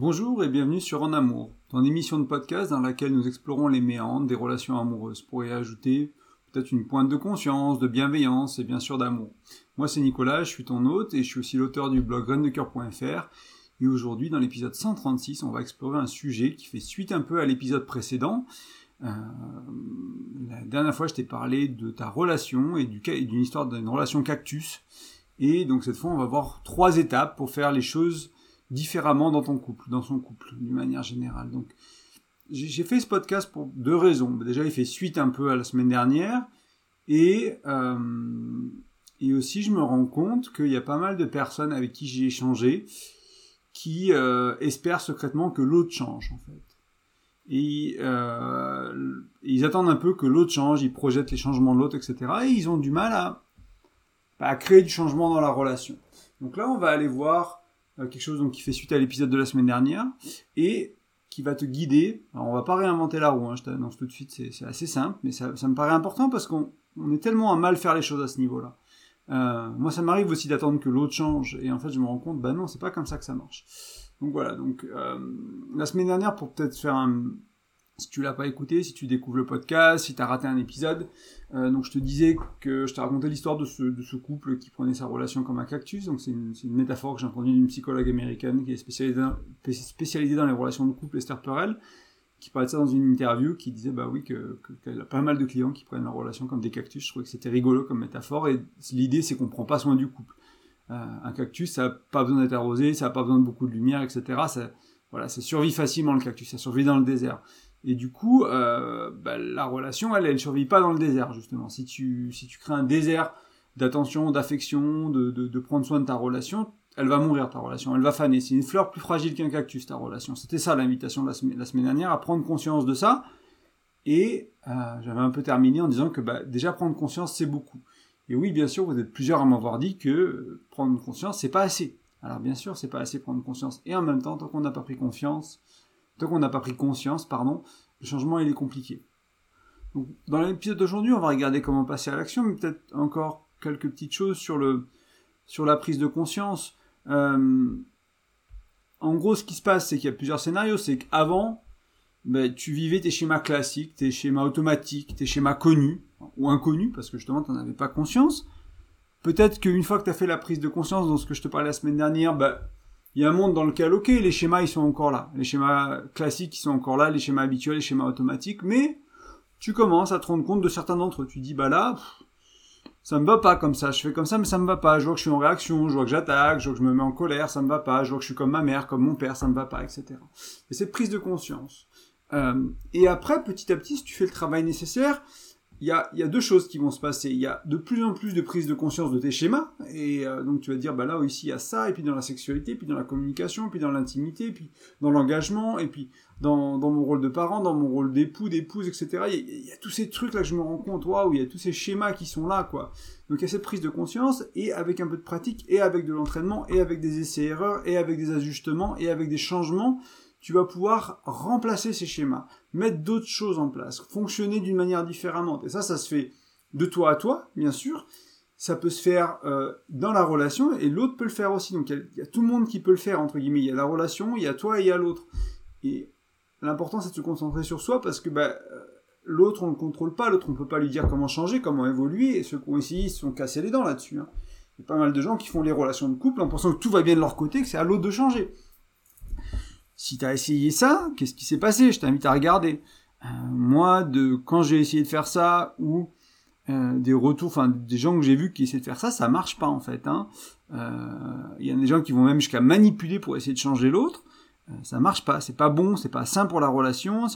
Bonjour et bienvenue sur En Amour, ton émission de podcast dans laquelle nous explorons les méandres des relations amoureuses pour y ajouter peut-être une pointe de conscience, de bienveillance et bien sûr d'amour. Moi c'est Nicolas, je suis ton hôte et je suis aussi l'auteur du blog graindecoeur.fr et aujourd'hui dans l'épisode 136 on va explorer un sujet qui fait suite un peu à l'épisode précédent. Euh, la dernière fois je t'ai parlé de ta relation et d'une histoire d'une relation cactus et donc cette fois on va voir trois étapes pour faire les choses différemment dans ton couple, dans son couple, d'une manière générale. Donc, j'ai fait ce podcast pour deux raisons. Déjà, il fait suite un peu à la semaine dernière, et euh, et aussi je me rends compte qu'il y a pas mal de personnes avec qui j'ai échangé qui euh, espèrent secrètement que l'autre change en fait. Et euh, ils attendent un peu que l'autre change, ils projettent les changements de l'autre, etc. Et ils ont du mal à, à créer du changement dans la relation. Donc là, on va aller voir quelque chose donc qui fait suite à l'épisode de la semaine dernière et qui va te guider. Alors on va pas réinventer la roue, hein, je t'annonce tout de suite, c'est assez simple, mais ça, ça, me paraît important parce qu'on est tellement à mal faire les choses à ce niveau-là. Euh, moi, ça m'arrive aussi d'attendre que l'autre change, et en fait, je me rends compte, bah non, c'est pas comme ça que ça marche. Donc voilà. Donc euh, la semaine dernière, pour peut-être faire un, si tu l'as pas écouté, si tu découvres le podcast, si tu as raté un épisode. Euh, donc je te disais que je t'ai raconté l'histoire de ce, couple qui prenait sa relation comme un cactus. Donc c'est une, métaphore que j'ai entendue d'une psychologue américaine qui est spécialisée dans, les relations de couple, Esther Perel, qui parlait de ça dans une interview, qui disait bah oui que qu'elle a pas mal de clients qui prennent leur relation comme des cactus. Je trouvais que c'était rigolo comme métaphore. Et l'idée c'est qu'on prend pas soin du couple. Euh, un cactus, ça n'a pas besoin d'être arrosé, ça n'a pas besoin de beaucoup de lumière, etc. Voilà, ça survit facilement le cactus, ça survit dans le désert. Et du coup, euh, bah, la relation, elle, elle survit pas dans le désert, justement. Si tu, si tu crées un désert d'attention, d'affection, de, de, prendre soin de ta relation, elle va mourir, ta relation. Elle va faner. C'est une fleur plus fragile qu'un cactus, ta relation. C'était ça l'invitation la, semaine, la semaine dernière, à prendre conscience de ça. Et euh, j'avais un peu terminé en disant que bah, déjà prendre conscience, c'est beaucoup. Et oui, bien sûr, vous êtes plusieurs à m'avoir dit que prendre conscience, c'est pas assez. Alors bien sûr, c'est pas assez prendre conscience. Et en même temps, tant qu'on n'a pas pris confiance, Tant qu'on n'a pas pris conscience, pardon, le changement il est compliqué. Dans l'épisode d'aujourd'hui, on va regarder comment passer à l'action, mais peut-être encore quelques petites choses sur la prise de conscience. Euh, en gros, ce qui se passe, c'est qu'il y a plusieurs scénarios. C'est qu'avant, ben, tu vivais tes schémas classiques, tes schémas automatiques, tes schémas connus ou inconnus, parce que justement, tu n'en avais pas conscience. Peut-être qu'une fois que tu as fait la prise de conscience dans ce que je te parlais la semaine dernière, ben, il y a un monde dans lequel, ok, les schémas, ils sont encore là. Les schémas classiques, ils sont encore là, les schémas habituels, les schémas automatiques, mais tu commences à te rendre compte de certains d'entre eux. Tu dis, bah là, ça me va pas comme ça, je fais comme ça, mais ça me va pas. Je vois que je suis en réaction, je vois que j'attaque, je vois que je me mets en colère, ça me va pas. Je vois que je suis comme ma mère, comme mon père, ça me va pas, etc. Et cette prise de conscience. Euh, et après, petit à petit, si tu fais le travail nécessaire, il y a, y a, deux choses qui vont se passer. Il y a de plus en plus de prise de conscience de tes schémas, et euh, donc tu vas dire, bah là ici il y a ça, et puis dans la sexualité, puis dans la communication, puis dans l'intimité, puis dans l'engagement, et puis dans, dans, mon rôle de parent, dans mon rôle d'époux, d'épouse, etc. Il y, a, il y, a, tous ces trucs là que je me rends compte, waouh, il y a tous ces schémas qui sont là, quoi. Donc il y a cette prise de conscience, et avec un peu de pratique, et avec de l'entraînement, et avec des essais-erreurs, et avec des ajustements, et avec des changements, tu vas pouvoir remplacer ces schémas, mettre d'autres choses en place, fonctionner d'une manière différente. Et ça, ça se fait de toi à toi, bien sûr. Ça peut se faire euh, dans la relation et l'autre peut le faire aussi. Donc il y, a tout le monde qui peut le faire, entre guillemets. Il y a la relation, il y a toi et il y a l'autre. Et l'important, c'est de se concentrer sur soi parce que bah, l'autre, on ne le contrôle pas. L'autre, on ne peut pas lui dire comment changer, comment évoluer. Et ceux qui ont essayé, ils se sont cassés les dents là-dessus. Hein. Il y a pas mal de gens qui font les relations de couple en pensant que tout va bien de leur côté, que c'est à l'autre de changer. Si tu as essayé ça, qu'est-ce qui s'est passé? Je t'invite à regarder. Euh, moi, de quand j'ai essayé de faire ça, ou euh, des retours, enfin des gens que j'ai vus qui essaient de faire ça, ça marche pas en fait. Il hein. euh, y a des gens qui vont même jusqu'à manipuler pour essayer de changer l'autre. Ça marche pas, c'est pas bon, c'est pas sain pour la relation.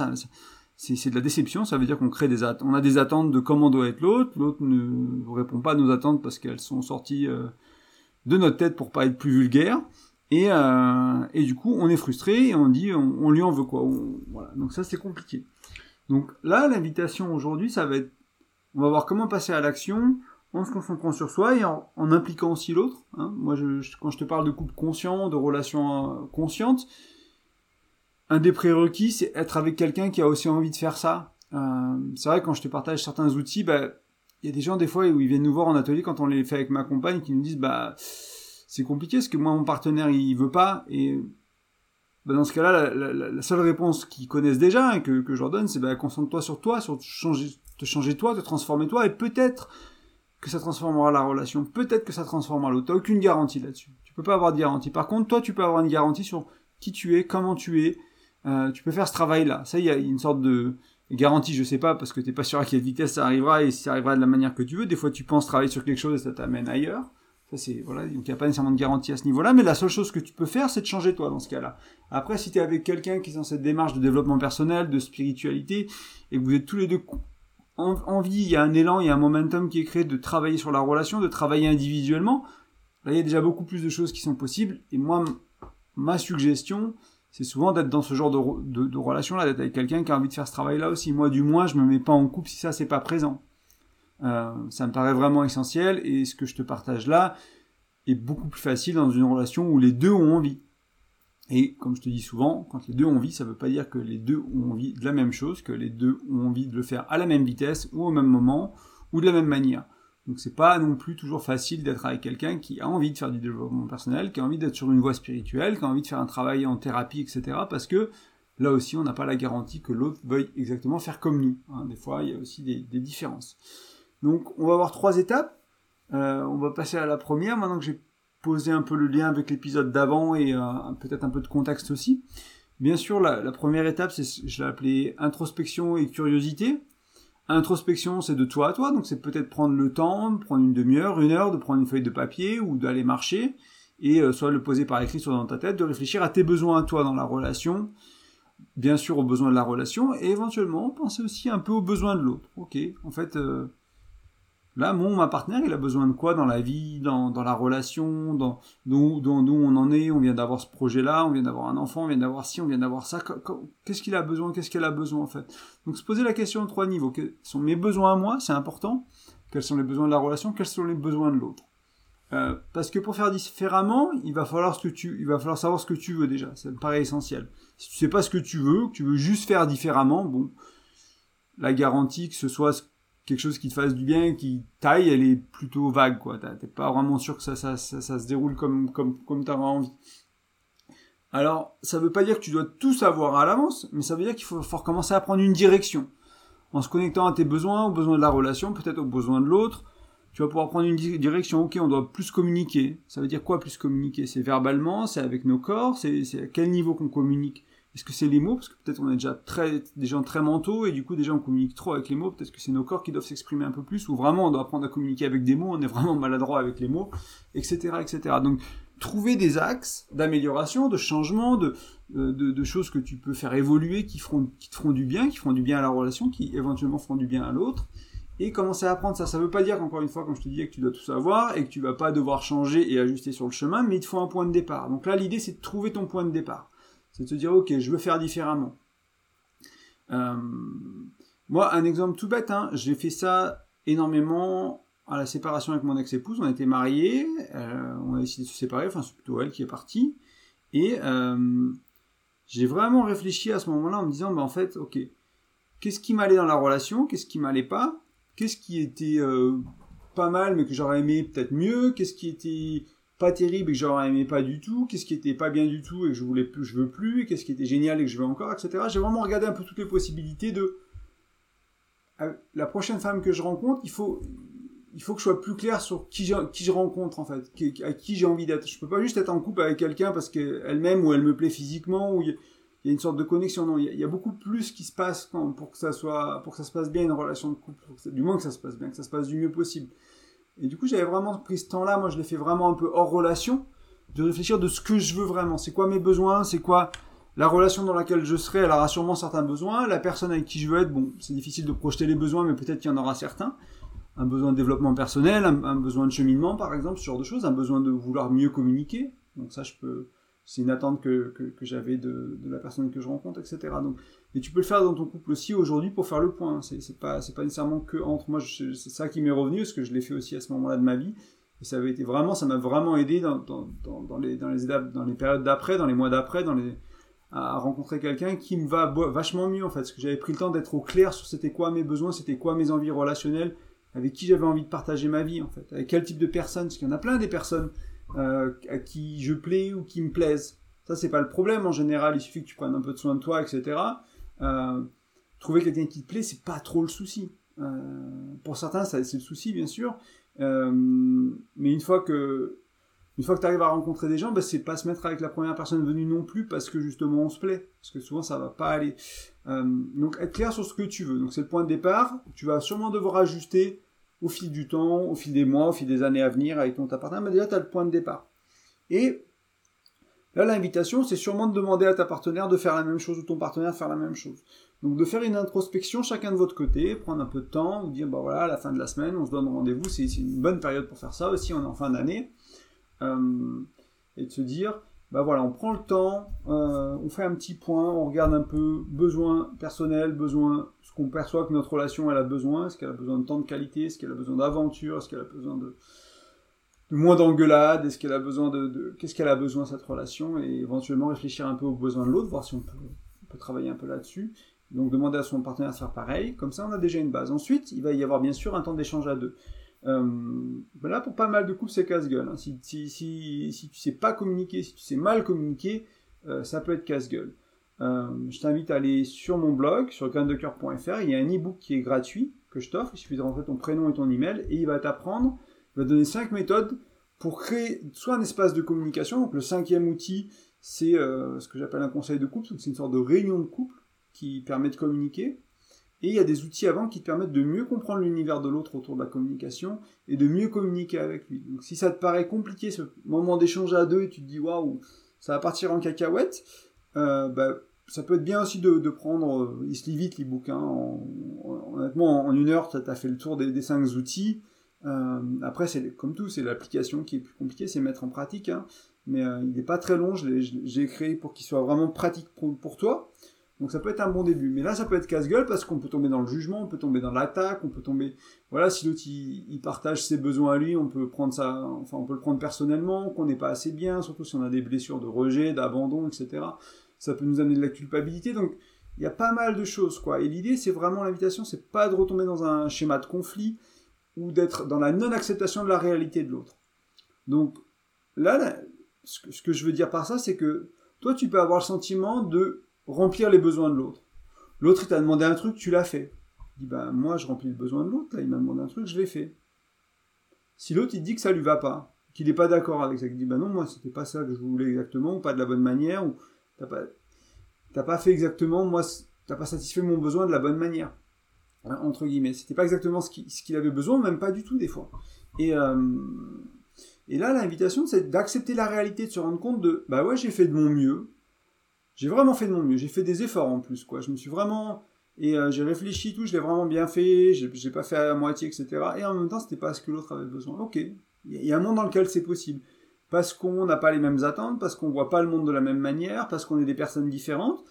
C'est de la déception. Ça veut dire qu'on crée des attentes, on a des attentes de comment doit être l'autre. L'autre ne répond pas à nos attentes parce qu'elles sont sorties de notre tête pour pas être plus vulgaire. Et, euh, et, du coup, on est frustré et on dit, on, lui en veut quoi. Donc ça, c'est compliqué. Donc là, l'invitation aujourd'hui, ça va être, on va voir comment passer à l'action en se concentrant sur soi et en, impliquant aussi l'autre. Hein. Moi, quand je te parle de couple conscient, de relations euh, conscientes, un des prérequis, c'est être avec quelqu'un qui a aussi envie de faire ça. Euh, c'est vrai, quand je te partage certains outils, bah, il y a des gens des fois où ils viennent nous voir en atelier quand on les fait avec ma compagne qui nous disent, bah c'est compliqué parce que moi mon partenaire il veut pas et bah, dans ce cas-là, la, seule réponse qu'ils connaissent déjà et que, que je leur donne, c'est bah, concentre-toi sur toi, sur changer, te changer toi, te transformer toi, et peut-être que ça transformera la relation, peut-être que ça transformera l'autre. T'as aucune garantie là-dessus. Tu peux pas avoir de garantie. Par contre, toi, tu peux avoir une garantie sur qui tu es, comment tu es. Euh, tu peux faire ce travail-là. Ça, il y a une sorte de garantie, je sais pas, parce que t'es pas sûr à quelle vitesse ça arrivera et si ça arrivera de la manière que tu veux. Des fois, tu penses travailler sur quelque chose et ça t'amène ailleurs. C'est, voilà, donc il n'y a pas nécessairement de garantie à ce niveau-là, mais la seule chose que tu peux faire, c'est de changer toi dans ce cas-là. Après, si tu es avec quelqu'un qui est dans cette démarche de développement personnel, de spiritualité, et que vous êtes tous les deux en, envie, il y a un élan, il y a un momentum qui est créé de travailler sur la relation, de travailler individuellement, là, il y a déjà beaucoup plus de choses qui sont possibles, et moi, ma suggestion, c'est souvent d'être dans ce genre de, de relation-là, d'être avec quelqu'un qui a envie de faire ce travail-là aussi. Moi, du moins, je me mets pas en couple si ça, c'est pas présent. Euh, ça me paraît vraiment essentiel et ce que je te partage là est beaucoup plus facile dans une relation où les deux ont envie. Et comme je te dis souvent, quand les deux ont envie, ça ne veut pas dire que les deux ont envie de la même chose, que les deux ont envie de le faire à la même vitesse ou au même moment ou de la même manière. Donc c'est pas non plus toujours facile d'être avec quelqu'un qui a envie de faire du développement personnel, qui a envie d'être sur une voie spirituelle, qui a envie de faire un travail en thérapie, etc. Parce que là aussi, on n'a pas la garantie que l'autre veuille exactement faire comme nous. Hein. Des fois, il y a aussi des différences. Donc on va avoir trois étapes. Euh, on va passer à la première, maintenant que j'ai posé un peu le lien avec l'épisode d'avant et euh, peut-être un peu de contexte aussi. Bien sûr, la, première étape, c'est, je l'ai appelé introspection et curiosité. Introspection, c'est de toi à toi, donc c'est peut-être prendre le temps, prendre une demi-heure, une heure, de prendre une feuille de papier ou d'aller marcher et euh, soit le poser par écrit, soit dans ta tête, de réfléchir à tes besoins à toi dans la relation, bien sûr aux besoins de la relation, et éventuellement penser aussi un peu aux besoins de l'autre. Ok, en fait, Là, mon ma partenaire, il a besoin de quoi dans la vie, dans, dans la relation, dans d'où on en est, on vient d'avoir ce projet-là, on vient d'avoir un enfant, on vient d'avoir ci, on vient d'avoir ça. Qu'est-ce qu'il a besoin, qu'est-ce qu'elle a besoin en fait? Donc se poser la question en trois niveaux. Quels sont mes besoins à moi? C'est important. Quels sont les besoins de la relation? Quels sont les besoins de l'autre? Euh, parce que pour faire différemment, il va falloir que tu, il va falloir savoir ce que tu veux déjà. Ça me paraît essentiel. Si tu sais pas ce que tu veux, que tu veux juste faire différemment, bon, la garantie que ce soit quelque chose qui te fasse du bien, qui taille, elle est plutôt vague, quoi. T'es pas vraiment sûr que ça, ça, ça, se déroule comme, comme, comme t'auras envie. Alors, ça veut pas dire que tu dois tout savoir à l'avance, mais ça veut dire qu'il faut, faut commencer à prendre une direction. En se connectant à tes besoins, aux besoins de la relation, peut-être aux besoins de l'autre, tu vas pouvoir prendre une direction. Ok, on doit plus communiquer. Ça veut dire quoi plus communiquer? C'est verbalement, c'est avec nos corps, c'est à quel niveau qu'on communique? Est-ce que c'est les mots? Parce que peut-être on est déjà très, des gens très mentaux et du coup déjà on communique trop avec les mots. Peut-être que c'est nos corps qui doivent s'exprimer un peu plus ou vraiment on doit apprendre à communiquer avec des mots. On est vraiment maladroit avec les mots, etc., etc. Donc trouver des axes d'amélioration, de changement, de, de, choses que tu peux faire évoluer, qui, feront, te feront du bien, qui feront du bien à la relation, qui éventuellement feront du bien à l'autre, et commencer à apprendre ça. Ça veut pas dire qu'encore une fois, comme je te disais, que tu dois tout savoir et que tu vas pas devoir changer et ajuster sur le chemin, mais il te faut un point de départ. Donc là, l'idée, c'est de trouver ton point de départ. C'est de se dire, ok, je veux faire différemment. Euh, moi, un exemple tout bête, hein, j'ai fait ça énormément à la séparation avec mon ex-épouse. On était mariés, euh, on a décidé de se séparer, enfin c'est plutôt elle qui est partie. Et euh, j'ai vraiment réfléchi à ce moment-là en me disant, bah, en fait, ok, qu'est-ce qui m'allait dans la relation, qu'est-ce qui m'allait pas, qu'est-ce qui était pas mal mais que j'aurais aimé peut-être mieux, qu'est-ce qui était pas terrible et que j'aurais aimé pas du tout, qu'est-ce qui était pas bien du tout et que je voulais plus, je veux plus, qu'est-ce qui était génial et que je veux encore, etc. J'ai vraiment regardé un peu toutes les possibilités de euh, la prochaine femme que je rencontre, il faut, il faut que je sois plus clair sur qui je, qui je rencontre en fait, à qui j'ai envie d'être. Je peux pas juste être en couple avec quelqu'un parce qu'elle m'aime ou elle me plaît physiquement ou il y, a une sorte de connexion. Non, il y, a, beaucoup plus qui se passe pour que ça soit, pour que ça se passe bien une relation de couple, du moins que ça se passe bien, que ça se passe du mieux possible. Et du coup, j'avais vraiment pris ce temps-là, moi je l'ai fait vraiment un peu hors relation, de réfléchir de ce que je veux vraiment. C'est quoi mes besoins, c'est quoi la relation dans laquelle je serai, elle aura sûrement certains besoins. La personne avec qui je veux être, bon, c'est difficile de projeter les besoins, mais peut-être qu'il y en aura certains. Un besoin de développement personnel, un, besoin de cheminement, par exemple, ce genre de choses, un besoin de vouloir mieux communiquer. Donc ça, je peux, c'est une attente que, que, j'avais de, de, la personne que je rencontre, etc. Donc et tu peux le faire dans ton couple aussi aujourd'hui pour faire le point. C'est pas, c'est pas nécessairement que entre moi. C'est ça qui m'est revenu parce que je l'ai fait aussi à ce moment-là de ma vie. Et ça avait été vraiment, ça m'a vraiment aidé dans, dans, dans, les, dans dans les périodes d'après, dans les mois d'après, dans les, à rencontrer quelqu'un qui me va vachement mieux en fait. Parce que j'avais pris le temps d'être au clair sur c'était quoi mes besoins, c'était quoi mes envies relationnelles, avec qui j'avais envie de partager ma vie en fait, avec quel type de personnes. Parce qu'il y en a plein des personnes euh, à qui je plais ou qui me plaisent Ça, c'est pas le problème en général. Il suffit que tu prennes un peu de soin de toi, etc. Euh, trouver quelqu'un qui te plaît, c'est pas trop le souci. Euh, pour certains, c'est le souci, bien sûr. Euh, mais une fois que une fois que tu arrives à rencontrer des gens, bah, c'est pas se mettre avec la première personne venue non plus parce que justement on se plaît. Parce que souvent ça va pas aller. Donc être clair sur ce que tu veux. Donc c'est le point de départ. Tu vas sûrement devoir ajuster au fil du temps, au fil des mois, au fil des années à venir avec ton partenaire. Mais déjà tu as le point de départ. Et là l'invitation c'est sûrement de demander à ta partenaire de faire la même chose ou ton partenaire de faire la même chose. Donc de faire une introspection chacun de votre côté, prendre un peu de temps, vous dire bah voilà à la fin de la semaine on se donne rendez-vous, c'est une bonne période pour faire ça aussi, on est en fin d'année. Euh, et de se dire, bah voilà, on prend le temps, euh, on fait un petit point, on regarde un peu besoin personnel, besoin, ce qu'on perçoit que notre relation elle a besoin, est-ce qu'elle a besoin de temps de qualité, est-ce qu'elle a besoin d'aventure, est-ce qu'elle a besoin de, moins d'engueulade, est-ce qu'elle a besoin de, qu'est-ce qu'elle a besoin cette relation, et éventuellement réfléchir un peu aux besoins de l'autre, voir si on peut, travailler un peu là-dessus. Donc demander à son partenaire de faire pareil, comme ça on a déjà une base. Ensuite, il va y avoir bien sûr un temps d'échange à deux. Euh, là, pour pas mal de coups, c'est casse-gueule. Hein. Si, si, si, si, tu sais pas communiquer, si tu sais mal communiquer, euh, ça peut être casse-gueule. Euh, je t'invite à aller sur mon blog, sur graindecoeur.fr. Il y a un e-book qui est gratuit que je t'offre. Il suffit de rentrer ton prénom et ton email et il va t'apprendre, va donner cinq méthodes pour créer soit un espace de communication. Donc le cinquième outil, c'est euh, ce que j'appelle un conseil de couple. C'est une sorte de réunion de couple qui permet de communiquer. Et il y a des outils avant qui te permettent de mieux comprendre l'univers de l'autre autour de la communication et de mieux communiquer avec lui. Donc si ça te paraît compliqué ce moment d'échange à deux et tu te dis waouh, ça va partir en cacahuète, euh, bah, ça peut être bien aussi de, prendre, euh, il se lit vite les bouquins, honnêtement en une heure tu as fait le tour des, cinq outils. Euh, après c'est comme tout, c'est l'application qui est plus compliquée, c'est mettre en pratique, hein. mais il n'est pas très long, je l'ai créé pour qu'il soit vraiment pratique pour toi. Donc ça peut être un bon début. Mais là, ça peut être casse-gueule parce qu'on peut tomber dans le jugement, on peut tomber dans l'attaque, on peut tomber... Voilà, si l'autre, il, partage ses besoins à lui, on peut prendre ça... Enfin, on peut le prendre personnellement, qu'on n'est pas assez bien, surtout si on a des blessures de rejet, d'abandon, etc. Ça peut nous amener de la culpabilité. Donc, il y a pas mal de choses, quoi. Et l'idée, c'est vraiment l'invitation, c'est pas de retomber dans un schéma de conflit ou d'être dans la non-acceptation de la réalité de l'autre. Donc, là, ce que je veux dire par ça, c'est que toi, tu peux avoir le sentiment de remplir les besoins de l'autre. L'autre, il t'a demandé un truc, tu l'as fait. Il dit, bah, moi, je remplis le besoin de l'autre, là, il m'a demandé un truc, je l'ai fait. Si l'autre, il dit que ça lui va pas, qu'il n'est pas d'accord avec ça, qu'il dit, bah non, moi, c'était pas ça que je voulais exactement, ou pas de la bonne manière, ou t'as pas, t'as pas fait exactement, moi, t'as pas satisfait mon besoin de la bonne manière. Hein, entre guillemets. C'était pas exactement ce qu'il avait besoin, même pas du tout, des fois. Et, euh, et là, l'invitation, c'est d'accepter la réalité, de se rendre compte de, bah ouais, j'ai fait de mon mieux, j'ai vraiment fait de mon mieux. J'ai fait des efforts en plus, quoi. Je me suis vraiment et euh, j'ai réfléchi tout. Je l'ai vraiment bien fait. J'ai pas fait à moitié, etc. Et en même temps, c'était pas ce que l'autre avait besoin. Ok. Il y a un monde dans lequel c'est possible. Parce qu'on n'a pas les mêmes attentes, parce qu'on voit pas le monde de la même manière, parce qu'on est des personnes différentes.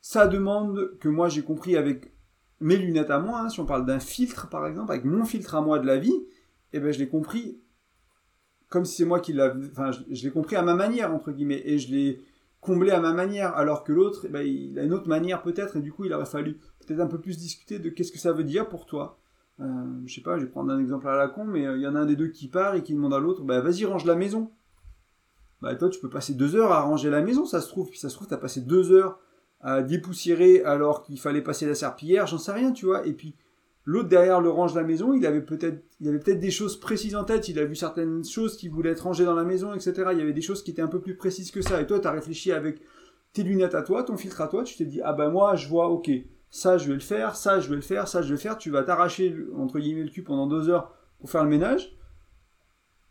Ça demande que moi j'ai compris avec mes lunettes à moi, hein, si on parle d'un filtre par exemple, avec mon filtre à moi de la vie, eh ben je l'ai compris comme si c'est moi qui l'avais, enfin je, l'ai compris à ma manière entre guillemets, et je l'ai combler à ma manière, alors que l'autre, eh ben, il a une autre manière peut-être, et du coup, il aurait fallu peut-être un peu plus discuter de qu'est-ce que ça veut dire pour toi. Euh, je sais pas, je vais prendre un exemple à la con, mais euh, il y en a un des deux qui part et qui demande à l'autre, bah vas-y, range la maison. Bah toi, tu peux passer deux heures à ranger la maison, ça se trouve, puis ça se trouve, t'as passé deux heures à dépoussiérer alors qu'il fallait passer la serpillière, j'en sais rien, tu vois, et puis L'autre derrière le range de la maison, il avait peut-être, il avait peut-être des choses précises en tête. Il a vu certaines choses qui voulaient être rangées dans la maison, etc. Il y avait des choses qui étaient un peu plus précises que ça. Et toi, tu as réfléchi avec tes lunettes à toi, ton filtre à toi. Tu t'es dit, ah ben moi, je vois, ok, ça je vais le faire, ça je vais le faire, ça je vais le faire. Tu vas t'arracher entre guillemets le cul pendant deux heures pour faire le ménage.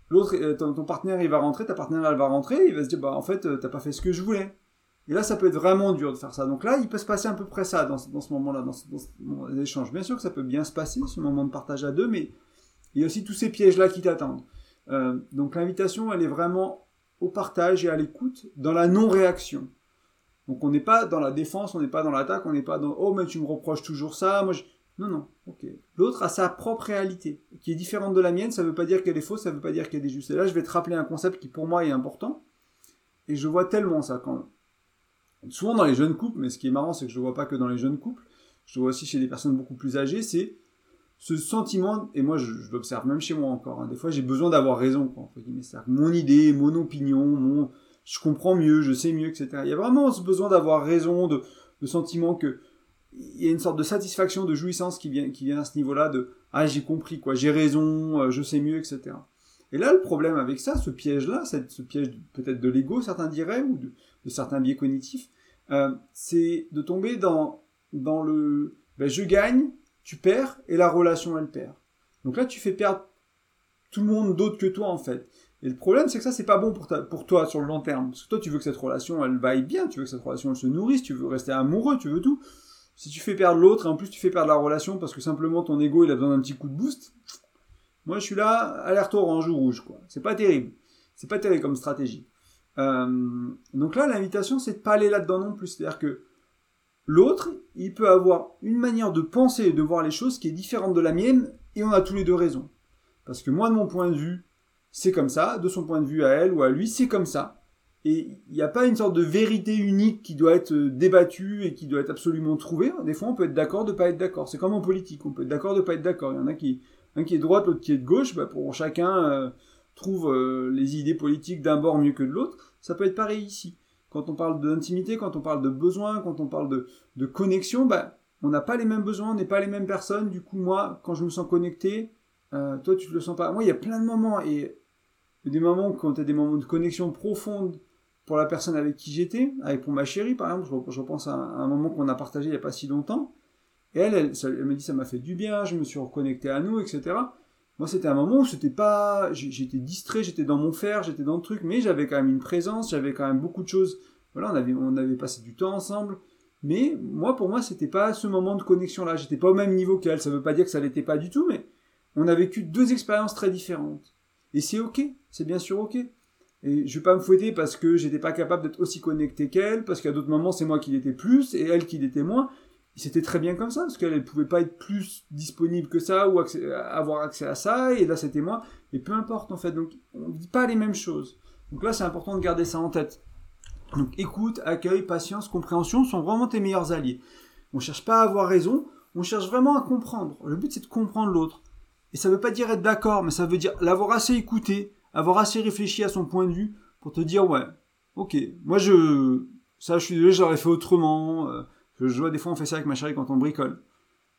L'autre, euh, ton, partenaire, il va rentrer, ta partenaire, elle va rentrer, il va se dire, bah en fait, euh, t'as pas fait ce que je voulais. Et là, ça peut être vraiment dur de faire ça. Donc là, il peut se passer à peu près ça dans, dans ce moment-là, dans, dans, les échanges. Bien sûr que ça peut bien se passer, ce moment de partage à deux, mais il y a aussi tous ces pièges-là qui t'attendent. Euh, donc l'invitation, elle est vraiment au partage et à l'écoute, dans la non-réaction. Donc on n'est pas dans la défense, on n'est pas dans l'attaque, on n'est pas dans oh mais tu me reproches toujours ça, moi non non, ok. L'autre a sa propre réalité qui est différente de la mienne. Ça ne veut pas dire qu'elle est fausse, ça ne veut pas dire qu'elle est juste. Et là je vais te rappeler un concept qui pour moi est important et je vois tellement ça quand souvent dans les jeunes couples, mais ce qui est marrant, c'est que je ne vois pas que dans les jeunes couples, je vois aussi chez des personnes beaucoup plus âgées, c'est ce sentiment, et moi je, l'observe même chez moi encore, hein, des fois j'ai besoin d'avoir raison, quoi, entre guillemets, mon idée, mon opinion, mon, je comprends mieux, je sais mieux, etc. Il y a vraiment ce besoin d'avoir raison, de, de sentiment que il y a une sorte de satisfaction, de jouissance qui vient, qui vient à ce niveau-là de ah j'ai compris quoi, j'ai raison, euh, je sais mieux, etc. Et là le problème avec ça, ce piège-là, ce piège peut-être de l'ego, certains diraient, ou de, certains biais cognitifs, euh, c'est de tomber dans dans le ben, je gagne, tu perds et la relation elle perd. Donc là tu fais perdre tout le monde d'autre que toi en fait. Et le problème, c'est que ça, c'est pas bon pour, ta, pour toi sur le long terme. Parce que toi, tu veux que cette relation, elle vaille bien, tu veux que cette relation, elle se nourrisse, tu veux rester amoureux, tu veux tout. Si tu fais perdre l'autre, en plus tu fais perdre la relation parce que simplement ton ego, il a besoin d'un petit coup de boost, moi, je suis là, alerte orange ou rouge, quoi. C'est pas terrible. C'est pas terrible comme stratégie. Euh, donc là, l'invitation, c'est de pas aller là-dedans non plus. C'est-à-dire que l'autre, il peut avoir une manière de penser et de voir les choses qui est différente de la mienne, et on a tous les deux raison. Parce que moi, de mon point de vue, c'est comme ça, de son point de vue à elle ou à lui, c'est comme ça. Et il n'y a pas une sorte de vérité unique qui doit être euh, débattue et qui doit être absolument trouvée. Des fois, on peut être d'accord de pas être d'accord. C'est comme en politique, on peut être d'accord de pas être d'accord. Il y en a qui, un qui est droite, l'autre qui est de gauche. Bah, pour chacun euh, trouve euh, les idées politiques d'un bord mieux que de l'autre. Ça peut être pareil ici. Quand on parle d'intimité, quand on parle de besoin, quand on parle de, de connexion, bah, on n'a pas les mêmes besoins, on n'est pas les mêmes personnes. Du coup, moi, quand je me sens connecté, euh, toi, tu te le sens pas. Moi, il y a plein de moments et des moments quand tu as des moments de connexion profonde pour la personne avec qui j'étais, avec pour ma chérie par exemple, je, repense à un, moment qu'on a partagé il n'y a pas si longtemps, et elle, elle, elle me dit ça m'a fait du bien, je me suis reconnecté à nous, etc. Moi, c'était un moment où c'était pas, j'étais distrait, j'étais dans mon fer, j'étais dans le truc, mais j'avais quand même une présence, j'avais quand même beaucoup de choses. Voilà, on avait, on avait passé du temps ensemble. Mais moi, pour moi, c'était pas ce moment de connexion là. J'étais pas au même niveau qu'elle. Ça veut pas dire que ça l'était pas du tout, mais on a vécu deux expériences très différentes. Et c'est ok, c'est bien sûr ok. Et je vais pas me fouetter parce que j'étais pas capable d'être aussi connecté qu'elle, parce qu'à d'autres moments c'est moi qui l'étais plus et elle qui l'était moins. C'était très bien comme ça, parce qu'elle ne pouvait pas être plus disponible que ça ou avoir accès à ça, et là c'était moi. Et peu importe en fait, donc on ne dit pas les mêmes choses. Donc là c'est important de garder ça en tête. Donc écoute, accueil, patience, compréhension sont vraiment tes meilleurs alliés. On cherche pas à avoir raison, on cherche vraiment à comprendre. Le but c'est de comprendre l'autre. Et ça veut pas dire être d'accord, mais ça veut dire l'avoir assez écouté, avoir assez réfléchi à son point de vue pour te dire ouais, ok, moi je, ça je suis désolé, j'aurais fait autrement. Euh, je vois des fois on fait ça avec ma chérie quand on bricole.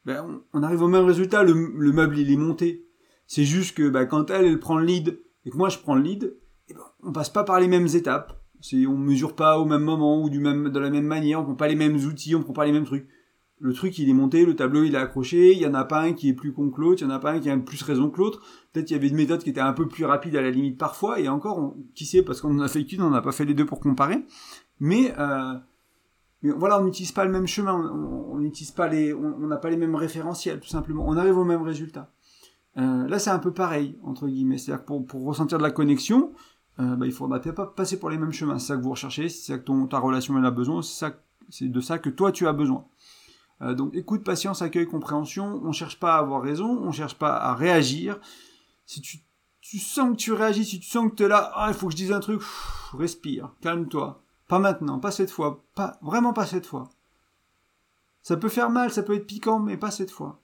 Ben, on, arrive au même résultat, le, meuble il est monté. C'est juste que ben, quand elle, elle prend le lead et que moi je prends le lead, et ben, on passe pas par les mêmes étapes. C'est, on mesure pas au même moment ou du même, de la même manière, on prend pas les mêmes outils, on prend pas les mêmes trucs le truc il est monté, le tableau il est accroché, il y en a pas un qui est plus con que l'autre, il y en a pas un qui a plus raison que l'autre. Peut-être qu'il y avait une méthode qui était un peu plus rapide à la limite parfois, et encore, qui sait, parce qu'on en a fait qu'une, on n'a pas fait les deux pour comparer. Mais, euh, mais voilà, on n'utilise pas le même chemin, on n'utilise pas les, n'a pas les mêmes référentiels, tout simplement. On arrive au même résultat. Euh, là, c'est un peu pareil entre guillemets, c'est-à-dire que pour, ressentir de la connexion, euh, bah, il faudra pas passer pour les mêmes chemins. C'est ça que vous recherchez, c'est ça que ta relation elle a besoin, c'est de ça que toi tu as besoin. Euh, donc écoute, patience, accueil, compréhension. On cherche pas à avoir raison, on cherche pas à réagir. Si tu, tu sens que tu réagis, si tu sens que tu es là, ah, il faut que je dise un truc, respire, calme-toi. Pas maintenant, pas cette fois, pas vraiment pas cette fois. Ça peut faire mal, ça peut être piquant, mais pas cette fois.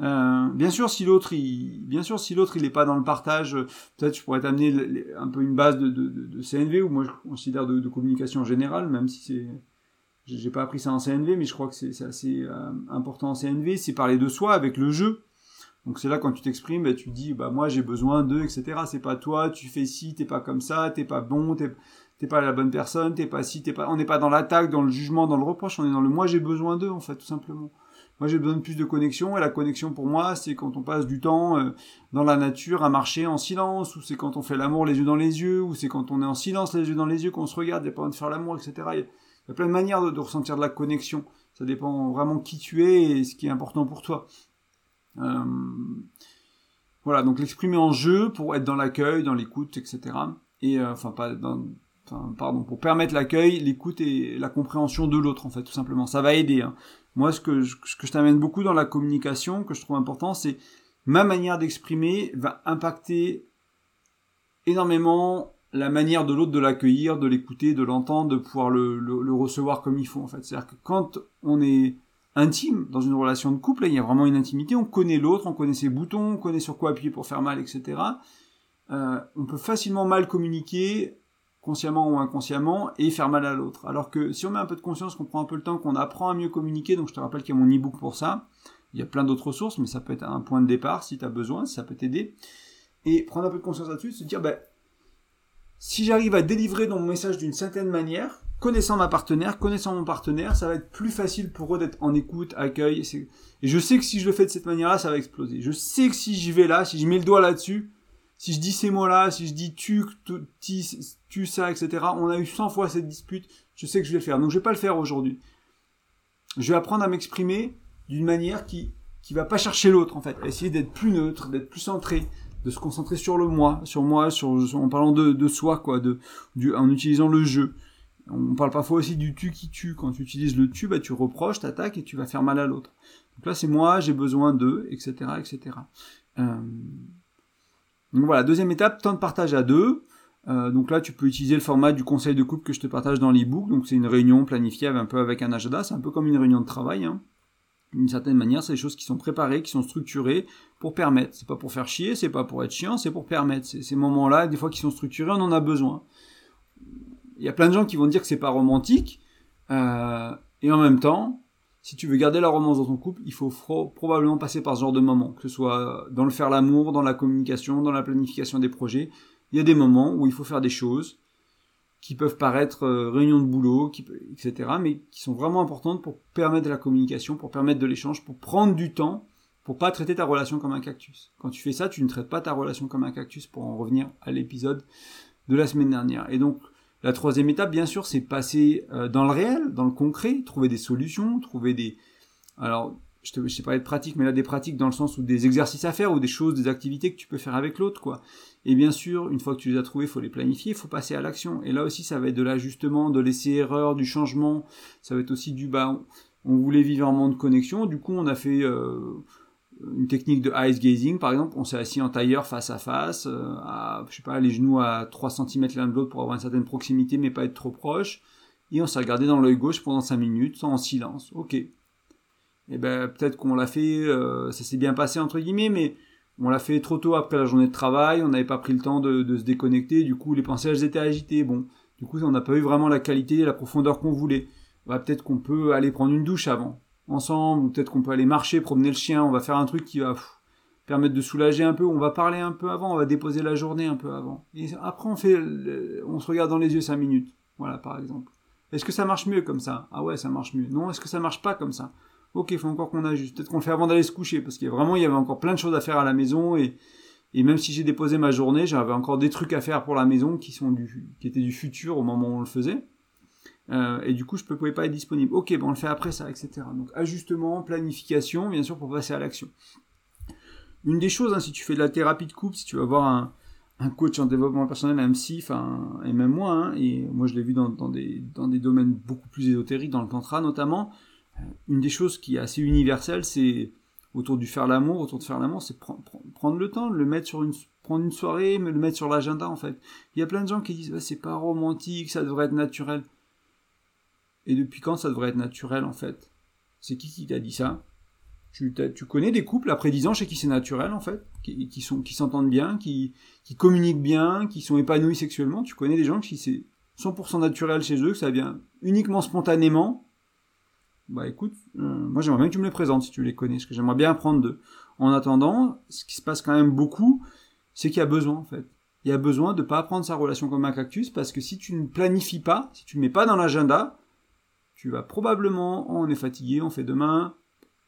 Euh, bien sûr, si l'autre, il, bien sûr, si l'autre, il est pas dans le partage, peut-être je pourrais t'amener un peu une base de, de, CNV ou moi je considère de, de communication générale, même si c'est j'ai pas appris ça en CNV, mais je crois que c'est assez euh, important en CNV, c'est parler de soi avec le jeu. Donc c'est là quand tu t'exprimes, bah, tu dis bah moi j'ai besoin de, etc. C'est pas toi, tu fais ci, t'es pas comme ça, t'es pas bon, t'es pas la bonne personne, t'es pas si, t'es pas. On n'est pas dans l'attaque, dans le jugement, dans le reproche, on est dans le moi j'ai besoin d'eux en fait tout simplement. Moi j'ai besoin de plus de connexion et la connexion pour moi c'est quand on passe du temps euh, dans la nature à marcher en silence ou c'est quand on fait l'amour les yeux dans les yeux ou c'est quand on est en silence les yeux dans les yeux qu'on se regarde, il n'y de faire l'amour, etc. Il y a plein de manières de, ressentir de la connexion. Ça dépend vraiment qui tu es et ce qui est important pour toi. Euh, voilà, donc l'exprimer en jeu pour être dans l'accueil, dans l'écoute, etc. Et euh, enfin pas dans, pardon, pour permettre l'accueil, l'écoute et la compréhension de l'autre en fait, tout simplement. Ça va aider. Hein. Moi, ce que je, ce que je t'amène beaucoup dans la communication, que je trouve important, c'est ma manière d'exprimer va impacter énormément la manière de l'autre de l'accueillir, de l'écouter, de l'entendre, de pouvoir le, recevoir comme il faut en fait. C'est-à-dire que quand on est intime dans une relation de couple, il y a vraiment une intimité, on connaît l'autre, on connaît ses boutons, on connaît sur quoi appuyer pour faire mal, etc. Euh, on peut facilement mal communiquer consciemment ou inconsciemment, et faire mal à l'autre. Alors que si on met un peu de conscience, qu'on prend un peu le temps, qu'on apprend à mieux communiquer, donc je te rappelle qu'il y a mon e-book pour ça, il y a plein d'autres ressources, mais ça peut être un point de départ si tu as besoin, ça peut t'aider. Et prendre un peu de conscience là-dessus, se dire, ben, si j'arrive à délivrer mon message d'une certaine manière, connaissant ma partenaire, connaissant mon partenaire, ça va être plus facile pour eux d'être en écoute, accueil. Et je sais que si je le fais de cette manière-là, ça va exploser. Je sais que si j'y vais là, si je mets le doigt là-dessus, si je dis ces mots-là, si je dis tu, tu, tu ça, etc., on a eu 100 fois cette dispute, je sais que je vais le faire. Donc je vais pas le faire aujourd'hui. Je vais apprendre à m'exprimer d'une manière qui qui va pas chercher l'autre en fait, essayer d'être plus neutre, d'être plus centré, de se concentrer sur le moi, sur moi, sur en parlant de, de soi quoi, de du, en utilisant le jeu. On parle parfois aussi du tu qui tue. Quand tu utilises le tu, bah, tu reproches, t'attaques et tu vas faire mal à l'autre. Donc là, c'est moi, j'ai besoin d'eux, etc., etc. Euh, donc voilà, deuxième étape, temps de partage à deux. Euh, donc là, tu peux utiliser le format du conseil de couple que je te partage dans l'e-book. Donc c'est une réunion planifiée un peu avec un agenda. C'est un peu comme une réunion de travail. Hein. D'une certaine manière, c'est des choses qui sont préparées, qui sont structurées pour permettre. C'est pas pour faire chier, c'est pas pour être chiant, c'est pour permettre. Ces moments-là, des fois qui sont structurés, on en a besoin. Il y a plein de gens qui vont dire que c'est pas romantique. Euh, et en même temps, si tu veux garder la romance dans ton couple, il faut probablement passer par ce genre de moments, que ce soit dans le faire l'amour, dans la communication, dans la planification des projets. Il y a des moments où il faut faire des choses qui peuvent paraître euh, réunions de boulot, etc., mais qui sont vraiment importantes pour permettre la communication, pour permettre de l'échange, pour prendre du temps, pour pas traiter ta relation comme un cactus. Quand tu fais ça, tu ne traites pas ta relation comme un cactus, pour en revenir à l'épisode de la semaine dernière. Et donc, la troisième étape, bien sûr, c'est passer euh, dans le réel, dans le concret, trouver des solutions, trouver des... Alors, je te, sais pas être pratique, mais là, des pratiques dans le sens où des exercices à faire ou des choses, des activités que tu peux faire avec l'autre, quoi. Et bien sûr, une fois que tu les as trouvés, il faut les planifier, il faut passer à l'action. Et là aussi, ça va être de l'ajustement, de laisser erreur, du changement. Ça va être aussi du bas. On voulait vivre un monde de connexion. Du coup, on a fait... Euh, une technique de ice gazing, par exemple, on s'est assis en tailleur face à face, euh, je sais pas, les genoux à 3 cm l'un de l'autre pour avoir une certaine proximité mais pas être trop proche, et on s'est regardé dans l'œil gauche pendant 5 minutes, en silence, ok. Et eh ben peut-être qu'on l'a fait, euh, ça s'est bien passé entre guillemets, mais on l'a fait trop tôt après la journée de travail, on n'avait pas pris le temps de, se déconnecter, du coup les pensées elles étaient agitées, bon, du coup on n'a pas eu vraiment la qualité et la profondeur qu'on voulait. Bah, peut-être qu'on peut aller prendre une douche avant ensemble, peut-être qu'on peut aller marcher, promener le chien, on va faire un truc qui va permettre de soulager un peu, on va parler un peu avant, on va déposer la journée un peu avant. Et après on fait, on se regarde dans les yeux cinq minutes, voilà par exemple. Est-ce que ça marche mieux comme ça? Ah ouais, ça marche mieux. Non, est-ce que ça marche pas comme ça? Ok, il faut encore qu'on ajuste. Peut-être qu'on le fait avant d'aller se coucher, parce qu'il vraiment, il y avait encore plein de choses à faire à la maison, et, et même si j'ai déposé ma journée, j'avais encore des trucs à faire pour la maison qui sont du, qui étaient du futur au moment où on le faisait. Euh, et du coup, je ne pouvais pas être disponible. Ok, bon, on le fait après ça, etc. Donc, ajustement, planification, bien sûr, pour passer à l'action. Une des choses, hein, si tu fais de la thérapie de couple, si tu vas voir un, un coach en développement personnel, un psy, et même moi, hein, et moi je l'ai vu dans, dans, des, dans des domaines beaucoup plus ésotériques, dans le tantra notamment, euh, une des choses qui est assez universelle, c'est autour du faire l'amour, autour de faire l'amour, c'est prendre le temps, le mettre sur une, prendre une soirée, me le mettre sur l'agenda en fait. Il y a plein de gens qui disent, c'est pas romantique, ça devrait être naturel. Et depuis quand ça devrait être naturel en fait? C'est qui qui t'a dit ça? Tu, connais des couples après 10 ans chez qui c'est naturel en fait, qui, sont qui s'entendent bien, qui, communiquent bien, qui sont épanouis sexuellement? Tu connais des gens qui c'est 100% naturel chez eux, que ça vient uniquement spontanément? Bah écoute, euh, moi j'aimerais bien que tu me les présentes si tu les connais, parce que j'aimerais bien apprendre d'eux. En attendant, ce qui se passe quand même beaucoup, c'est qu'il y a besoin en fait. Il y a besoin de pas prendre sa relation comme un cactus, parce que si tu ne planifies pas, si tu ne mets pas dans l'agenda, tu vas probablement, on est fatigué, on fait demain,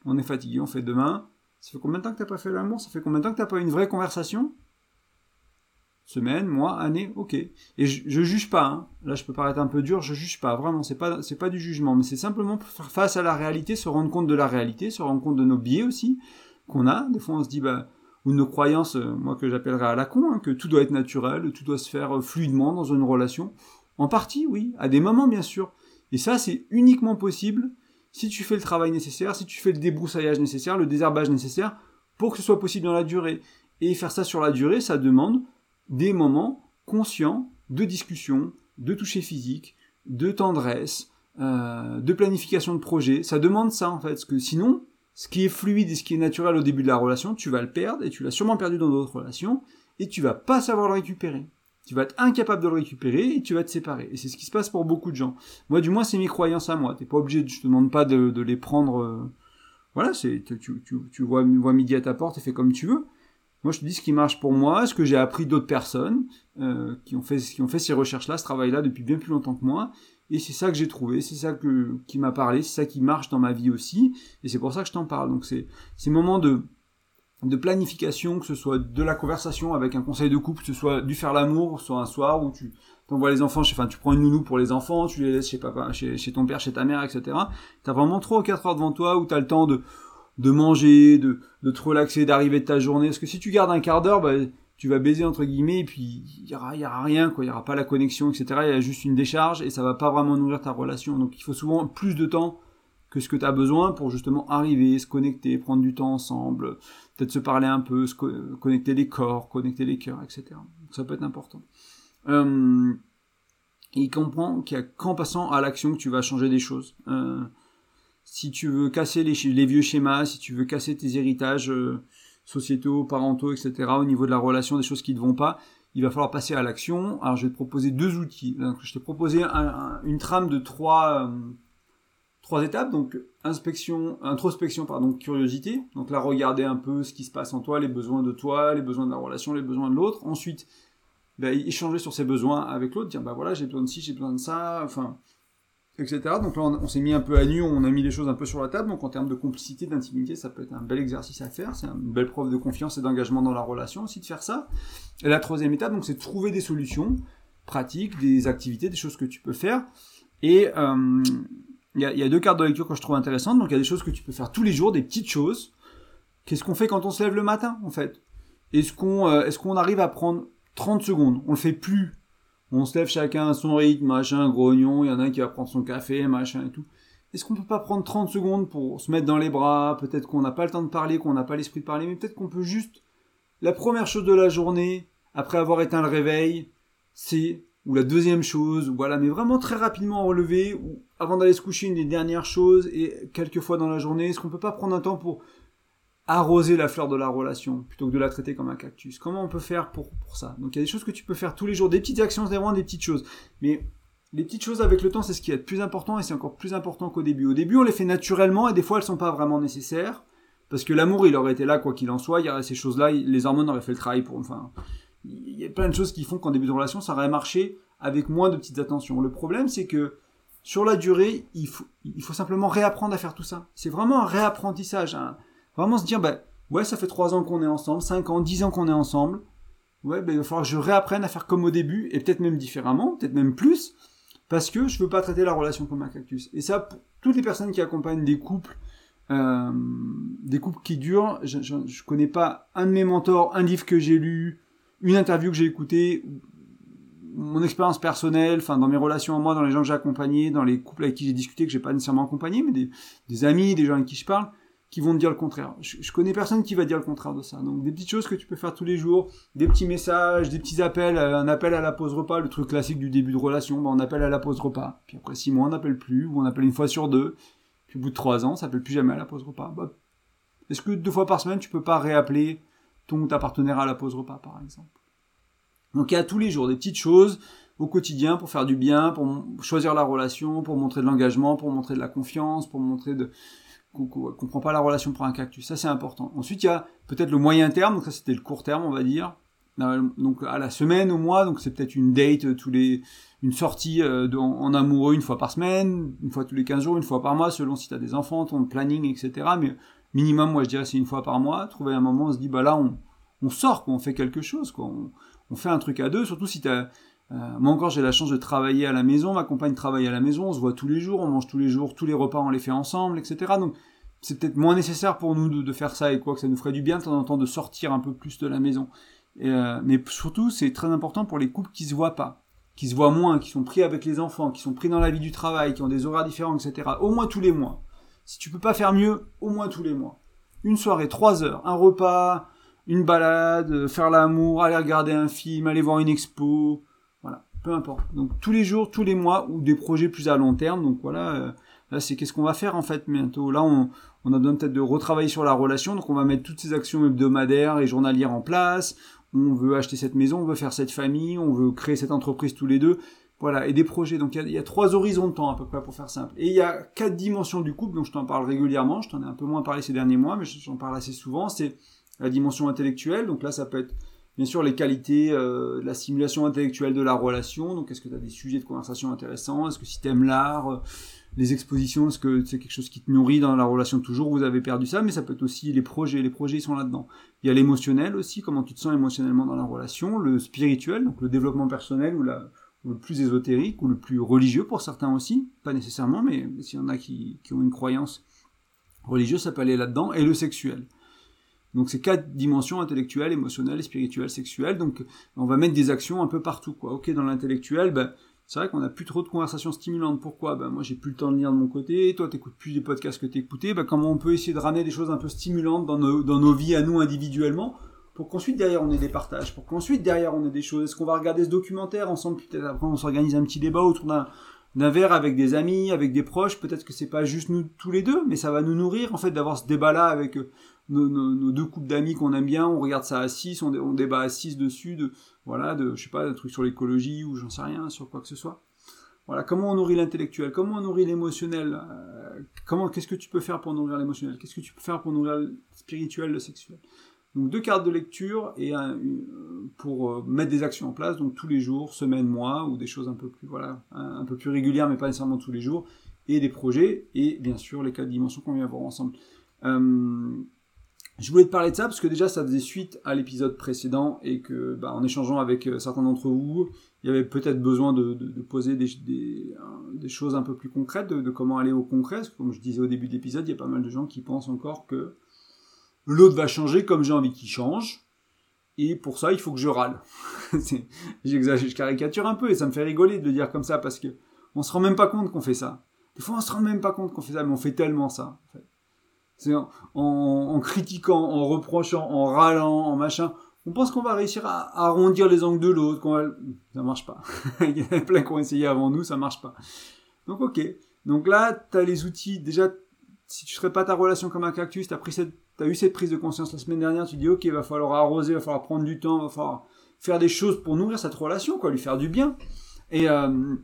on est fatigué, on fait demain. Ça fait combien de temps que t'as pas fait l'amour? Ça fait combien de temps que t'as pas une vraie conversation? Semaine, mois, année, ok. Et je, je juge pas, hein. là je peux paraître un peu dur, je juge pas, vraiment, c'est pas, c'est pas du jugement, mais c'est simplement pour faire face à la réalité, se rendre compte de la réalité, se rendre compte de nos biais aussi, qu'on a. Des fois on se dit, bah, ou nos croyances, euh, moi que j'appellerais à la con, hein, que tout doit être naturel, tout doit se faire euh, fluidement dans une relation. En partie, oui, à des moments bien sûr, et ça, c'est uniquement possible si tu fais le travail nécessaire, si tu fais le débroussaillage nécessaire, le désherbage nécessaire, pour que ce soit possible dans la durée. Et faire ça sur la durée, ça demande des moments conscients de discussion, de toucher physique, de tendresse, euh, de planification de projet. Ça demande ça en fait, parce que sinon, ce qui est fluide et ce qui est naturel au début de la relation, tu vas le perdre et tu l'as sûrement perdu dans d'autres relations et tu vas pas savoir le récupérer. Tu vas être incapable de le récupérer et tu vas te séparer. Et c'est ce qui se passe pour beaucoup de gens. Moi, du moins, c'est mes croyances à moi. T'es pas obligé, je te demande pas de, les prendre. Euh, voilà, c'est tu, tu, tu vois, vois midi à ta porte et fais comme tu veux. Moi, je te dis ce qui marche pour moi, ce que j'ai appris d'autres personnes euh, qui ont fait qui ont fait ces recherches-là, ce travail-là depuis bien plus longtemps que moi. Et c'est ça que j'ai trouvé, c'est ça que, qui m'a parlé, c'est ça qui marche dans ma vie aussi. Et c'est pour ça que je t'en parle. Donc c'est ces moments de de planification, que ce soit de la conversation avec un conseil de couple, que ce soit du faire l'amour, soit un soir où tu t'envoies les enfants, enfin tu prends une nounou pour les enfants, tu les laisses chez papa, chez, ton père, chez ta mère, etc. T'as vraiment trois ou quatre heures devant toi où t'as le temps de de manger, de, de te relaxer, d'arriver de ta journée. Parce que si tu gardes un quart d'heure, bah, tu vas baiser entre guillemets, et puis il y aura, y aura rien, quoi. Il y aura pas la connexion, etc. Il y a juste une décharge et ça va pas vraiment nourrir ta relation. Donc il faut souvent plus de temps que ce que tu as besoin pour justement arriver, se connecter, prendre du temps ensemble, peut-être se parler un peu, se connecter les corps, connecter les cœurs, etc. Ça peut être important. Euh, il comprend qu'il y a qu'en passant à l'action que tu vas changer des choses. Euh, si tu veux casser les, vieux schémas, si tu veux casser tes héritages euh, sociétaux, parentaux, etc., au niveau de la relation, des choses qui ne vont pas, il va falloir passer à l'action. Alors je vais te proposer deux outils. Je t'ai proposé une trame de trois, euh, trois étapes. Donc inspection, introspection, pardon, curiosité. Donc là, regarder un peu ce qui se passe en toi, les besoins de toi, les besoins de la relation, les besoins de l'autre. Ensuite, bah, échanger sur ses besoins avec l'autre, dire bah voilà, j'ai besoin de ci, j'ai besoin de ça. Enfin, etc. Donc là, on, s'est mis un peu à nu, on a mis les choses un peu sur la table. Donc en termes de complicité, d'intimité, ça peut être un bel exercice à faire. C'est une belle preuve de confiance et d'engagement dans la relation aussi de faire ça. Et la troisième étape, donc, c'est de trouver des solutions pratiques, des activités, des choses que tu peux faire. Et euh, il y, a, deux cartes de lecture que je trouve intéressantes. Donc il y a des choses que tu peux faire tous les jours, des petites choses. Qu'est-ce qu'on fait quand on se lève le matin, en fait? Est-ce qu'on euh, est-ce qu'on arrive à prendre 30 secondes? On le fait plus on se lève chacun à son rythme, machin, grognon, il y en a un qui va prendre son café, machin et tout. Est-ce qu'on peut pas prendre 30 secondes pour se mettre dans les bras? Peut-être qu'on n'a pas le temps de parler, qu'on n'a pas l'esprit de parler, mais peut-être qu'on peut juste... La première chose de la journée, après avoir éteint le réveil, c'est... Ou la deuxième chose, voilà, mais vraiment très rapidement relever, avant d'aller se coucher, une des dernières choses, et quelques fois dans la journée, est-ce qu'on peut pas prendre un temps pour arroser la fleur de la relation plutôt que de la traiter comme un cactus? Comment on peut faire pour, pour ça? Donc il y a des choses que tu peux faire tous les jours, des petites actions, vraiment des petites choses. Mais les petites choses avec le temps, c'est ce qui est le plus important et c'est encore plus important qu'au début. Au début, on les fait naturellement et des fois, elles sont pas vraiment nécessaires parce que l'amour, il aurait été là quoi qu'il en soit. Il y aurait ces choses-là, les hormones auraient fait le travail pour. Enfin, il y a plein de choses qui font qu'en début de relation, ça aurait marché avec moins de petites attentions. Le problème, c'est que sur la durée, il faut, simplement réapprendre à faire tout ça. C'est vraiment un réapprentissage. Hein. Vraiment se dire, bah, ouais, ça fait 3 ans qu'on est ensemble, 5 ans, 10 ans qu'on est ensemble. Ouais, bah, il va falloir que je réapprenne à faire comme au début, et peut-être même différemment, peut-être même plus, parce que je veux pas traiter la relation comme un cactus. Et ça, pour toutes les personnes qui accompagnent des couples, euh, des couples qui durent, je, je, connais pas un de mes mentors, un livre que j'ai lu, une interview que j'ai écoutée, mon expérience personnelle, enfin dans mes relations à moi, dans les gens que j'ai accompagnés, dans les couples avec qui j'ai discuté que j'ai pas nécessairement accompagné, mais des, amis, des gens avec qui je parle, qui vont te dire le contraire. Je, connais personne qui va dire le contraire de ça. Donc des petites choses que tu peux faire tous les jours, des petits messages, des petits appels, euh, un appel à la pause repas, le truc classique du début de relation, ben on appelle à la pause repas. Puis après six mois on n'appelle plus, ou on appelle une fois sur deux. Puis au bout de trois ans, ça appelle plus jamais à la pause repas. Bah, Est-ce que deux fois par semaine tu peux pas réappeler ton ta partenaire à la pause repas par exemple? Donc il y a tous les jours des petites choses au quotidien pour faire du bien, pour choisir la relation, pour montrer de l'engagement, pour montrer de la confiance, pour montrer de qu'on prend pas la relation pour un cactus. Ça, c'est important. Ensuite, il y a peut-être le moyen terme, donc ça, c'était le court terme, on va dire. Euh, donc, à la semaine, au mois, donc c'est peut-être une date, euh, tous les, une sortie euh, en, amoureux une fois par semaine, une fois tous les 15 jours, une fois par mois, selon si tu as des enfants, ton planning, etc. Mais minimum, moi, je dirais, c'est une fois par mois. Trouver un moment, on se dit, bah là, on, sort, quoi, on fait quelque chose, quoi. On, on fait un truc à deux, surtout si tu as euh, moi encore, j'ai la chance de travailler à la maison, ma compagne travaille à la maison, on se voit tous les jours, on mange tous les jours, tous les repas on les fait ensemble, etc. Donc c'est peut-être moins nécessaire pour nous de, faire ça et quoi que ça nous ferait du bien de temps en temps de sortir un peu plus de la maison. Euh, mais surtout, c'est très important pour les couples qui se voient pas, qui se voient moins, qui sont pris avec les enfants, qui sont pris dans la vie du travail, qui ont des horaires différents, etc. Au moins tous les mois. Si tu peux pas faire mieux, au moins tous les mois. Une soirée, trois heures, un repas, une balade, faire l'amour, aller regarder un film, aller voir une expo, peu importe. Donc tous les jours, tous les mois, ou des projets plus à long terme. Donc voilà, euh, là c'est qu'est-ce qu'on va faire en fait bientôt. Là on, on a besoin peut-être de retravailler sur la relation, donc on va mettre toutes ces actions hebdomadaires et journalières en place. on veut acheter cette maison, on veut faire cette famille, on veut créer cette entreprise tous les deux. Voilà, et des projets. Donc il y, a, trois horizons de temps à peu près pour faire simple. Et il y a quatre dimensions du couple, dont je t'en parle régulièrement. Je t'en ai un peu moins parlé ces derniers mois, mais j'en parle assez souvent. C'est la dimension intellectuelle. Donc là, ça peut être bien sûr les qualités, euh, la simulation intellectuelle de la relation. Donc est-ce que tu as des sujets de conversation intéressants? Est-ce que si tu aimes l'art, euh, les expositions, est-ce que c'est quelque chose qui te nourrit dans la relation toujours? Vous avez perdu ça, mais ça peut être aussi les projets. Les projets ils sont là-dedans. Il y a l'émotionnel aussi, comment tu te sens émotionnellement dans la relation. Le spirituel, donc le développement personnel ou le plus ésotérique, ou le plus religieux pour certains aussi, pas nécessairement, mais s'il y en a qui, qui, ont une croyance religieuse, ça peut aller là-dedans, et le sexuel. Donc c'est quatre dimensions intellectuelles, émotionnelles, spirituelles, sexuelles. Donc on va mettre des actions un peu partout. Quoi. Ok, dans l'intellectuel, ben, c'est vrai qu'on n'a plus trop de conversations stimulantes. Pourquoi? Ben, Moi j'ai plus le temps de lire de mon côté, toi t'écoutes plus des podcasts que t'écoutais. Ben, comment on peut essayer de ramener des choses un peu stimulantes dans nos, dans nos vies à nous individuellement pour qu'ensuite derrière on ait des partages, pour qu'ensuite derrière on ait des choses? Est-ce qu'on va regarder ce documentaire ensemble, peut-être après on s'organise un petit débat autour d'un d'un verre avec des amis, avec des proches, peut-être que c'est pas juste nous tous les deux, mais ça va nous nourrir en fait d'avoir ce débat-là avec euh, nos, deux couples d'amis qu'on aime bien, on regarde ça à 6, on, débat à 6 dessus, de, voilà, de, je sais pas, des trucs sur l'écologie ou j'en sais rien, sur quoi que ce soit. Voilà, comment on nourrit l'intellectuel, comment on nourrit l'émotionnel, euh, qu'est-ce que tu peux faire pour nourrir l'émotionnel, qu'est-ce que tu peux faire pour nourrir le spirituel, le sexuel. Donc deux cartes de lecture et un, pour euh, mettre des actions en place, donc tous les jours, semaine, mois, ou des choses un peu plus voilà, un, peu plus régulières, mais pas nécessairement tous les jours, et des projets, et bien sûr les quatre dimensions qu'on vient voir ensemble. Euh, je voulais te parler de ça parce que déjà ça faisait suite à l'épisode précédent et que bah, en échangeant avec euh, certains d'entre vous, il y avait peut-être besoin de, poser des, choses un peu plus concrètes, de, de, comment aller au concret. Parce que comme je disais au début de l'épisode, il y a pas mal de gens qui pensent encore que l'autre va changer comme j'ai envie qu'il change. Et pour ça, il faut que je râle. J'exagère, je caricature un peu et ça me fait rigoler de le dire comme ça parce que on se rend même pas compte qu'on fait ça. Des fois, on se rend même pas compte qu'on fait ça, mais on fait tellement ça. En fait. C'est en, critiquant, en reprochant, en râlant, en machin. On pense qu'on va réussir à, arrondir les angles de l'autre. Va... Ça marche pas. Il y en a plein qui ont essayé avant nous, ça marche pas. Donc ok. Donc là, tu as les outils. Déjà, si tu serais pas ta relation comme un cactus, tu as as eu cette prise de conscience la semaine dernière, tu dis ok, il va falloir arroser, il va falloir prendre du temps, il va falloir faire des choses pour nourrir cette relation, quoi, lui faire du bien. Et, euh,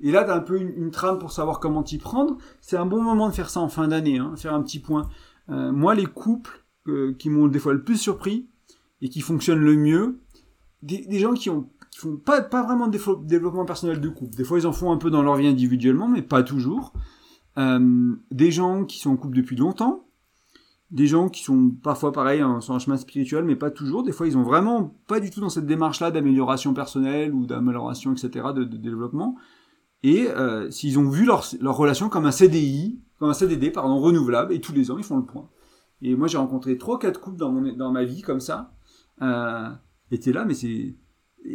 et là, tu as un peu une, trame pour savoir comment t'y prendre. C'est un bon moment de faire ça en fin d'année, hein, faire un petit point. Euh, moi, les couples euh, qui m'ont des fois le plus surpris et qui fonctionnent le mieux, des, gens qui ont font pas, pas vraiment de développement personnel de couple. Des fois, ils en font un peu dans leur vie individuellement, mais pas toujours. Euh, des gens qui sont en couple depuis longtemps, des gens qui sont parfois pareils hein, sur un chemin spirituel, mais pas toujours. Des fois, ils ont vraiment pas du tout dans cette démarche-là d'amélioration personnelle ou d'amélioration, etc., de, développement. Et euh, s'ils ont vu leur, leur relation comme un CDI, comme un CDD, pardon, renouvelable, et tous les ans, ils font le point. Et moi, j'ai rencontré trois, quatre couples dans, mon, dans ma vie comme ça. Euh, et t'es là, mais c'est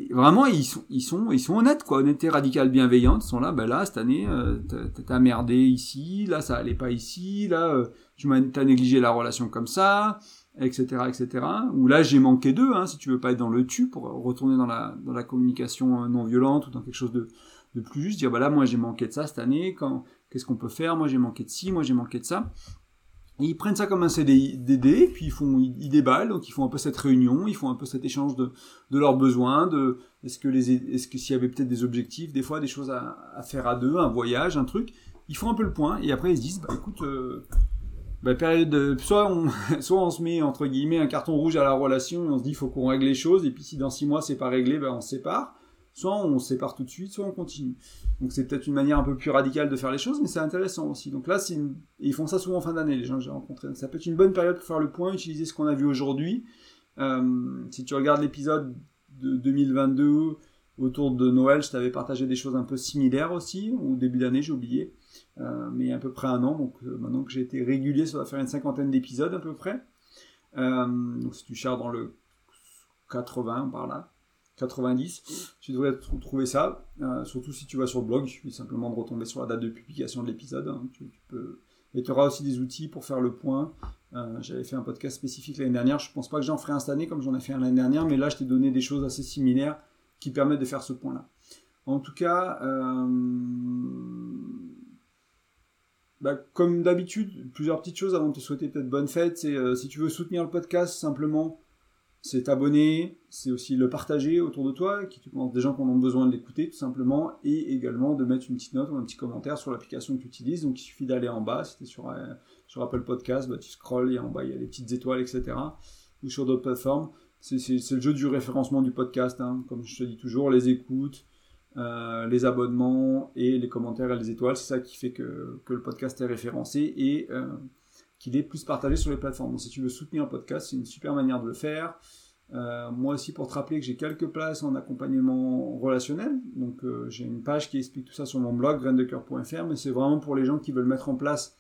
vraiment ils sont ils sont ils sont honnêtes quoi honnêteté radicale bienveillante ils sont là ben là cette année euh, t'as merdé ici là ça allait pas ici là euh, tu t'as négligé la relation comme ça etc etc ou là j'ai manqué d'eux hein, si tu veux pas être dans le tu pour retourner dans la dans la communication euh, non violente ou dans quelque chose de de plus juste dire bah moi j'ai manqué de ça cette année qu'est-ce qu'on peut faire? Moi j'ai manqué de ci moi j'ai manqué de ça. Ils prennent ça comme un CDD, puis ils font, ils déballent, donc ils font un peu cette réunion, ils font un peu cet échange de, de leurs besoins, de est-ce que les, est-ce que s'il y avait peut-être des objectifs, des fois des choses à, à, faire à deux, un voyage, un truc, ils font un peu le point et après ils se disent, bah écoute, euh, bah, période de, soit on, soit on se met entre guillemets un carton rouge à la relation et on se dit faut qu'on règle les choses et puis si dans six mois c'est pas réglé, bah on se sépare soit on sépare tout de suite, soit on continue. Donc c'est peut-être une manière un peu plus radicale de faire les choses, mais c'est intéressant aussi. Donc là, ils font ça souvent en fin d'année, les gens que j'ai rencontrés. ça peut être une bonne période pour faire le point, utiliser ce qu'on a vu aujourd'hui. Euh, si tu regardes l'épisode de 2022 autour de Noël, je t'avais partagé des choses un peu similaires aussi, au début d'année, j'ai oublié. Euh, mais à peu près un an, donc euh, maintenant que j'ai été régulier, ça va faire une cinquantaine d'épisodes à peu près. donc si tu cherches dans le 80 par là, 90. Tu devrais trouver ça, euh, surtout si tu vas sur le blog, il suffit simplement de retomber sur la date de publication de l'épisode. Hein. tu, peux... Et tu auras aussi des outils pour faire le point. Euh, j'avais fait un podcast spécifique l'année dernière, je pense pas que j'en ferai un cette année comme j'en ai fait l'année dernière, mais là je t'ai donné des choses assez similaires qui permettent de faire ce point-là. En tout cas, euh, bah, comme d'habitude, plusieurs petites choses avant de te souhaiter peut-être bonne fête. C'est si tu veux soutenir le podcast, simplement c'est t'abonner, c'est aussi le partager autour de toi, qui des gens qui en ont besoin de l'écouter tout simplement, et également de mettre une petite note ou un petit commentaire sur l'application que tu utilises. Donc il suffit d'aller en bas, si tu es sur, euh, Apple Podcast, bah, tu scrolls et en bas il y a les petites étoiles, etc. Ou sur d'autres plateformes. C'est le jeu du référencement du podcast, hein. comme je te dis toujours, les écoutes, euh, les abonnements et les commentaires et les étoiles, c'est ça qui fait que, que, le podcast est référencé et euh, qu'il est plus partagé sur les plateformes. Donc si tu veux soutenir un podcast, c'est une super manière de le faire. Euh, moi aussi, pour te rappeler que j'ai quelques places en accompagnement relationnel, donc j'ai une page qui explique tout ça sur mon blog graindecoeur.fr, mais c'est vraiment pour les gens qui veulent mettre en place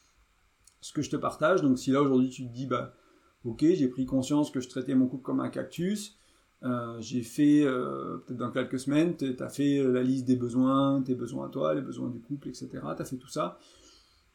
ce que je te partage. Donc si là aujourd'hui tu te dis, bah ok, j'ai pris conscience que je traitais mon couple comme un cactus, euh, j'ai fait, euh, peut-être dans quelques semaines, tu as fait la liste des besoins, tes besoins à toi, les besoins du couple, etc. Tu as fait tout ça.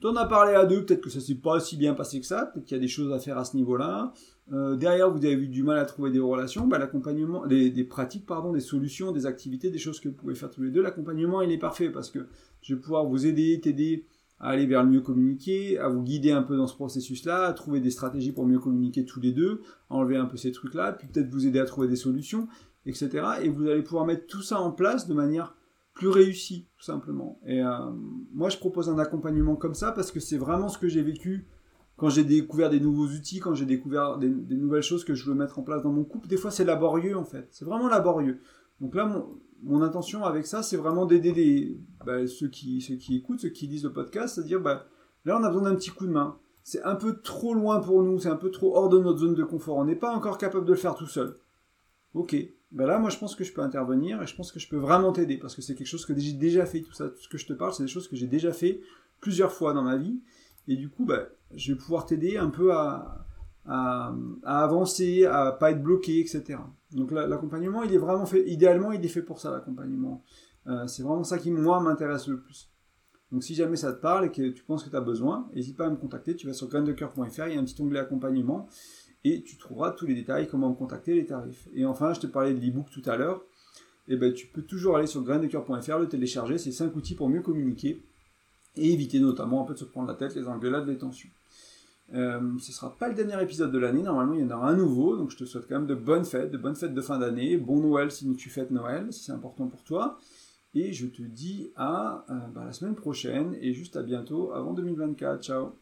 Tu en as parlé à deux, peut-être que ça s'est pas si bien passé que ça, peut-être qu'il y a des choses à faire à ce niveau-là. Euh, derrière, vous avez eu du mal à trouver des relations, bah, l'accompagnement, des, des, pratiques, pardon, des solutions, des activités, des choses que vous pouvez faire tous les deux. L'accompagnement, il est parfait parce que je vais pouvoir vous aider, t'aider à aller vers le mieux communiquer, à vous guider un peu dans ce processus-là, à trouver des stratégies pour mieux communiquer tous les deux, enlever un peu ces trucs-là, puis peut-être vous aider à trouver des solutions, etc. Et vous allez pouvoir mettre tout ça en place de manière plus réussie, tout simplement. Et euh, moi, je propose un accompagnement comme ça parce que c'est vraiment ce que j'ai vécu quand j'ai découvert des nouveaux outils, quand j'ai découvert des, nouvelles choses que je veux mettre en place dans mon couple. Des fois, c'est laborieux, en fait. C'est vraiment laborieux. Donc là, mon, mon intention avec ça, c'est vraiment d'aider bah, ceux, qui, ceux qui écoutent, ceux qui lisent le podcast, c'est-à-dire, bah, là, on a besoin d'un petit coup de main. C'est un peu trop loin pour nous, c'est un peu trop hors de notre zone de confort. On n'est pas encore capable de le faire tout seul. Ok. Ben là, moi, je pense que je peux intervenir et je pense que je peux vraiment t'aider parce que c'est quelque chose que j'ai déjà fait. Tout ça, tout ce que je te parle, c'est des choses que j'ai déjà fait plusieurs fois dans ma vie. Et du coup, bah, je vais pouvoir t'aider un peu à, à, avancer, à pas être bloqué, etc. Donc l'accompagnement, il est vraiment fait, idéalement, il est fait pour ça, l'accompagnement. Euh, c'est vraiment ça qui, moi, m'intéresse le plus. Donc si jamais ça te parle et que tu penses que tu as besoin, n'hésite pas à me contacter, tu vas sur graindecoeur.fr, il y a un petit onglet accompagnement, et tu trouveras tous les détails, comment me contacter, les tarifs. Et enfin, je te parlais de l'ebook tout à l'heure, et eh ben, tu peux toujours aller sur graindecoeur.fr, le télécharger, c'est 5 outils pour mieux communiquer, et éviter notamment un peu de se prendre la tête, les engueulades, les tensions. Euh, ce sera pas le dernier épisode de l'année, normalement il y en aura un nouveau, donc je te souhaite quand même de bonnes fêtes, de bonnes fêtes de fin d'année, bon Noël si tu fêtes Noël, si c'est important pour toi, et je te dis à euh, bah, la semaine prochaine, et juste à bientôt. Avant 2024, ciao